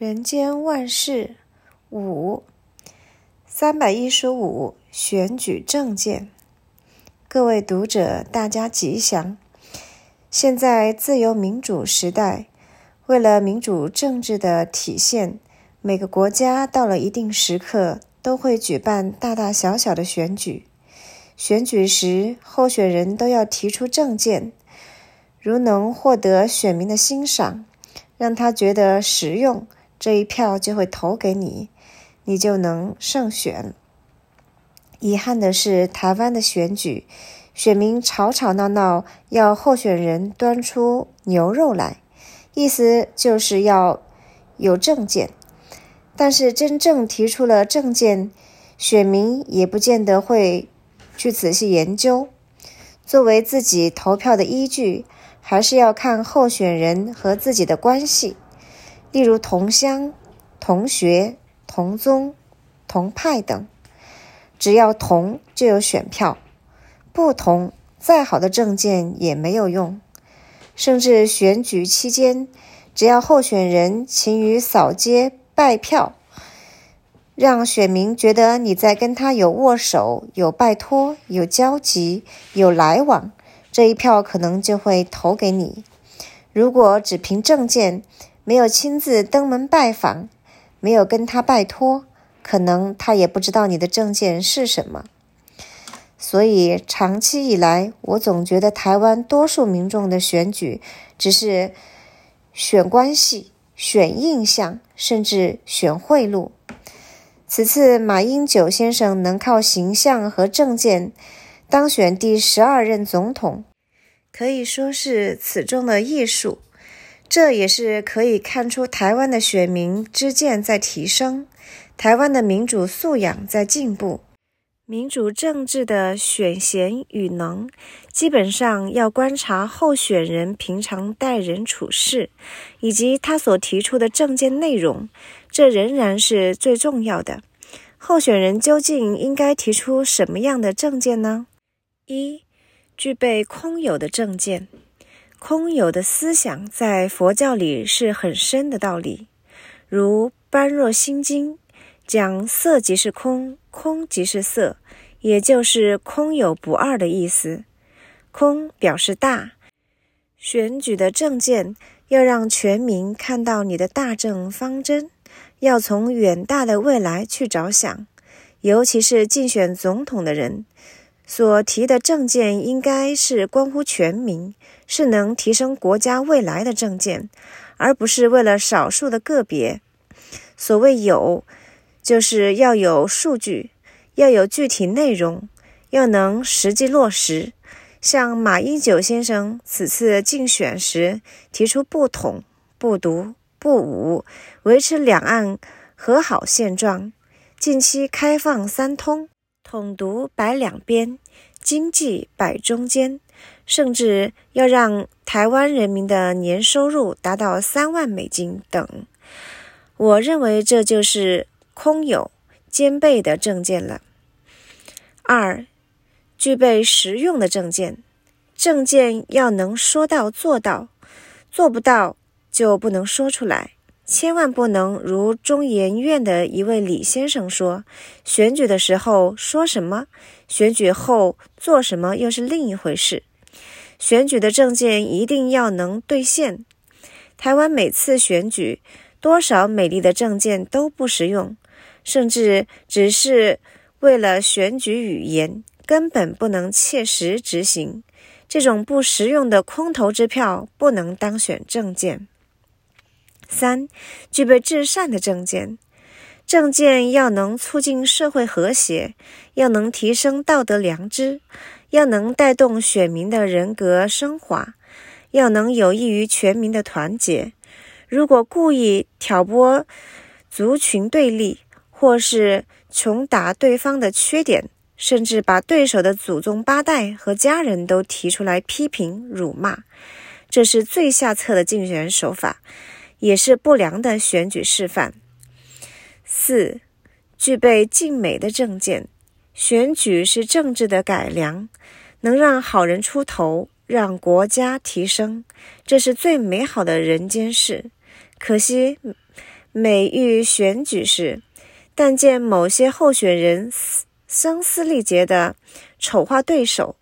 人间万事五，三百一十五选举政见。各位读者，大家吉祥。现在自由民主时代，为了民主政治的体现，每个国家到了一定时刻都会举办大大小小的选举。选举时，候选人都要提出政见，如能获得选民的欣赏，让他觉得实用。这一票就会投给你，你就能胜选。遗憾的是，台湾的选举，选民吵吵闹闹，要候选人端出牛肉来，意思就是要有证件。但是真正提出了证件，选民也不见得会去仔细研究。作为自己投票的依据，还是要看候选人和自己的关系。例如同乡、同学、同宗、同派等，只要同就有选票，不同再好的证件也没有用。甚至选举期间，只要候选人勤于扫街拜票，让选民觉得你在跟他有握手、有拜托、有交集、有来往，这一票可能就会投给你。如果只凭证件，没有亲自登门拜访，没有跟他拜托，可能他也不知道你的证件是什么。所以长期以来，我总觉得台湾多数民众的选举只是选关系、选印象，甚至选贿赂。此次马英九先生能靠形象和证件当选第十二任总统，可以说是此中的艺术。这也是可以看出台湾的选民之见在提升，台湾的民主素养在进步。民主政治的选贤与能，基本上要观察候选人平常待人处事，以及他所提出的政见内容，这仍然是最重要的。候选人究竟应该提出什么样的政见呢？一，具备空有的政见。空有的思想在佛教里是很深的道理，如《般若心经》讲“色即是空，空即是色”，也就是空有不二的意思。空表示大，选举的政见要让全民看到你的大政方针，要从远大的未来去着想，尤其是竞选总统的人。所提的政见应该是关乎全民，是能提升国家未来的政见，而不是为了少数的个别。所谓有，就是要有数据，要有具体内容，要能实际落实。像马英九先生此次竞选时提出不统、不独、不武，维持两岸和好现状，近期开放三通。统独摆两边，经济摆中间，甚至要让台湾人民的年收入达到三万美金等。我认为这就是空有兼备的证件了。二，具备实用的证件，证件要能说到做到，做不到就不能说出来。千万不能如中研院的一位李先生说：“选举的时候说什么，选举后做什么又是另一回事。”选举的证件一定要能兑现。台湾每次选举，多少美丽的证件都不实用，甚至只是为了选举语言，根本不能切实执行。这种不实用的空头支票，不能当选证件。三，具备至善的政见，政见要能促进社会和谐，要能提升道德良知，要能带动选民的人格升华，要能有益于全民的团结。如果故意挑拨族群对立，或是穷打对方的缺点，甚至把对手的祖宗八代和家人都提出来批评辱骂，这是最下策的竞选手法。也是不良的选举示范。四，具备尽美的政见，选举是政治的改良，能让好人出头，让国家提升，这是最美好的人间事。可惜每遇选举时，但见某些候选人声嘶力竭地丑化对手，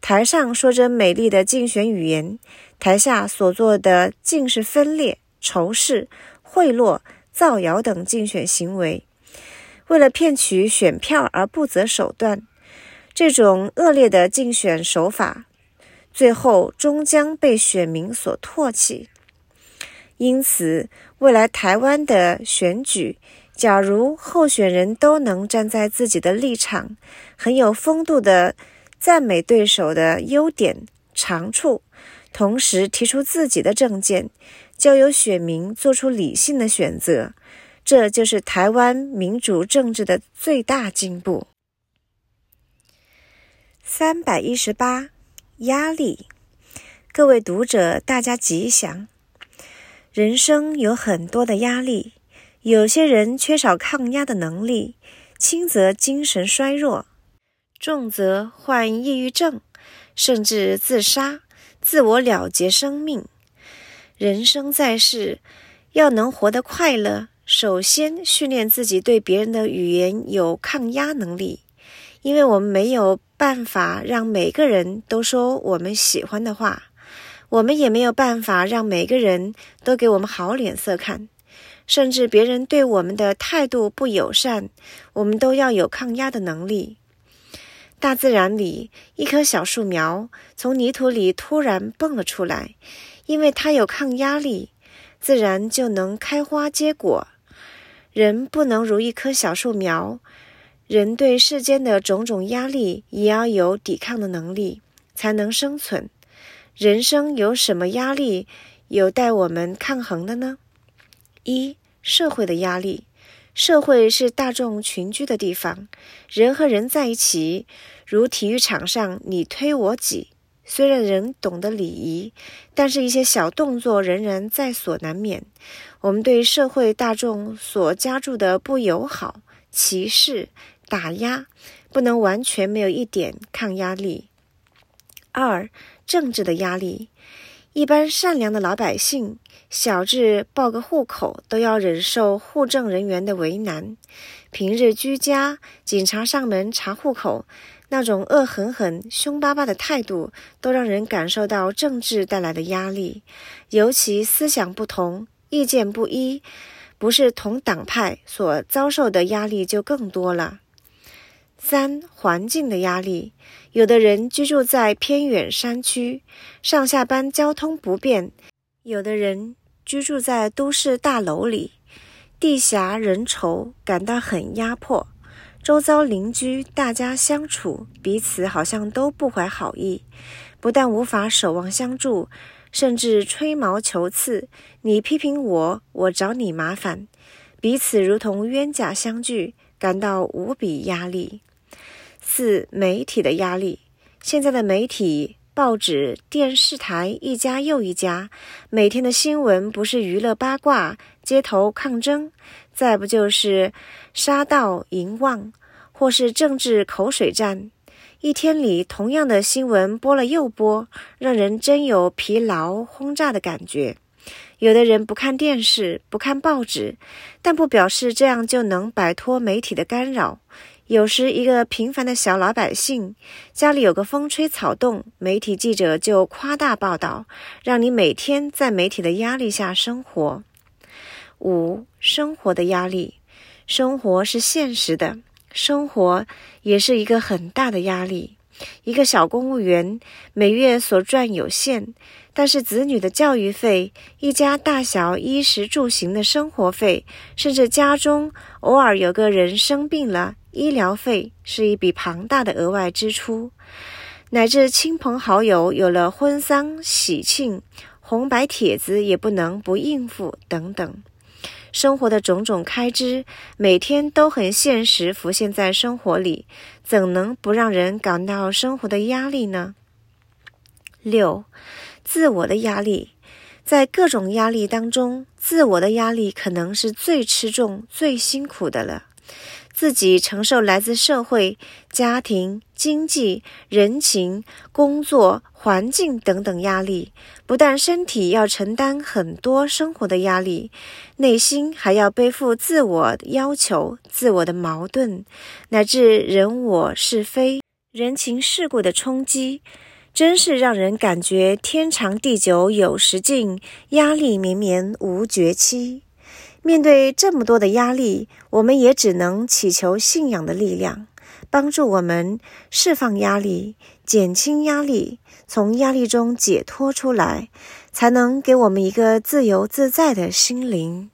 台上说着美丽的竞选语言，台下所做的尽是分裂、仇视、贿赂、造谣等竞选行为，为了骗取选票而不择手段。这种恶劣的竞选手法，最后终将被选民所唾弃。因此，未来台湾的选举，假如候选人都能站在自己的立场，很有风度地赞美对手的优点长处，同时提出自己的政见，交由选民做出理性的选择，这就是台湾民主政治的最大进步。三百一十八，压力。各位读者，大家吉祥。人生有很多的压力，有些人缺少抗压的能力，轻则精神衰弱，重则患抑郁症，甚至自杀、自我了结生命。人生在世，要能活得快乐，首先训练自己对别人的语言有抗压能力，因为我们没有办法让每个人都说我们喜欢的话，我们也没有办法让每个人都给我们好脸色看，甚至别人对我们的态度不友善，我们都要有抗压的能力。大自然里，一棵小树苗从泥土里突然蹦了出来。因为它有抗压力，自然就能开花结果。人不能如一棵小树苗，人对世间的种种压力也要有抵抗的能力，才能生存。人生有什么压力有待我们抗衡的呢？一、社会的压力。社会是大众群居的地方，人和人在一起，如体育场上你推我挤。虽然人懂得礼仪，但是一些小动作仍然在所难免。我们对社会大众所加注的不友好、歧视、打压，不能完全没有一点抗压力。二、政治的压力，一般善良的老百姓，小至报个户口，都要忍受户政人员的为难；平日居家，警察上门查户口。那种恶狠狠、凶巴巴的态度，都让人感受到政治带来的压力。尤其思想不同、意见不一，不是同党派所遭受的压力就更多了。三、环境的压力，有的人居住在偏远山区，上下班交通不便；有的人居住在都市大楼里，地狭人稠，感到很压迫。周遭邻居大家相处，彼此好像都不怀好意，不但无法守望相助，甚至吹毛求疵。你批评我，我找你麻烦，彼此如同冤家相聚，感到无比压力。四、媒体的压力，现在的媒体。报纸、电视台一家又一家，每天的新闻不是娱乐八卦、街头抗争，再不就是杀盗淫妄，或是政治口水战。一天里同样的新闻播了又播，让人真有疲劳轰炸的感觉。有的人不看电视、不看报纸，但不表示这样就能摆脱媒体的干扰。有时，一个平凡的小老百姓家里有个风吹草动，媒体记者就夸大报道，让你每天在媒体的压力下生活。五、生活的压力，生活是现实的，生活也是一个很大的压力。一个小公务员每月所赚有限，但是子女的教育费、一家大小衣食住行的生活费，甚至家中偶尔有个人生病了，医疗费是一笔庞大的额外支出，乃至亲朋好友有了婚丧喜庆，红白帖子也不能不应付等等。生活的种种开支，每天都很现实浮现在生活里，怎能不让人感到生活的压力呢？六，自我的压力，在各种压力当中，自我的压力可能是最吃重、最辛苦的了。自己承受来自社会、家庭、经济、人情、工作、环境等等压力，不但身体要承担很多生活的压力，内心还要背负自我要求、自我的矛盾，乃至人我是非、人情世故的冲击，真是让人感觉天长地久有时尽，压力绵绵无绝期。面对这么多的压力，我们也只能祈求信仰的力量，帮助我们释放压力、减轻压力，从压力中解脱出来，才能给我们一个自由自在的心灵。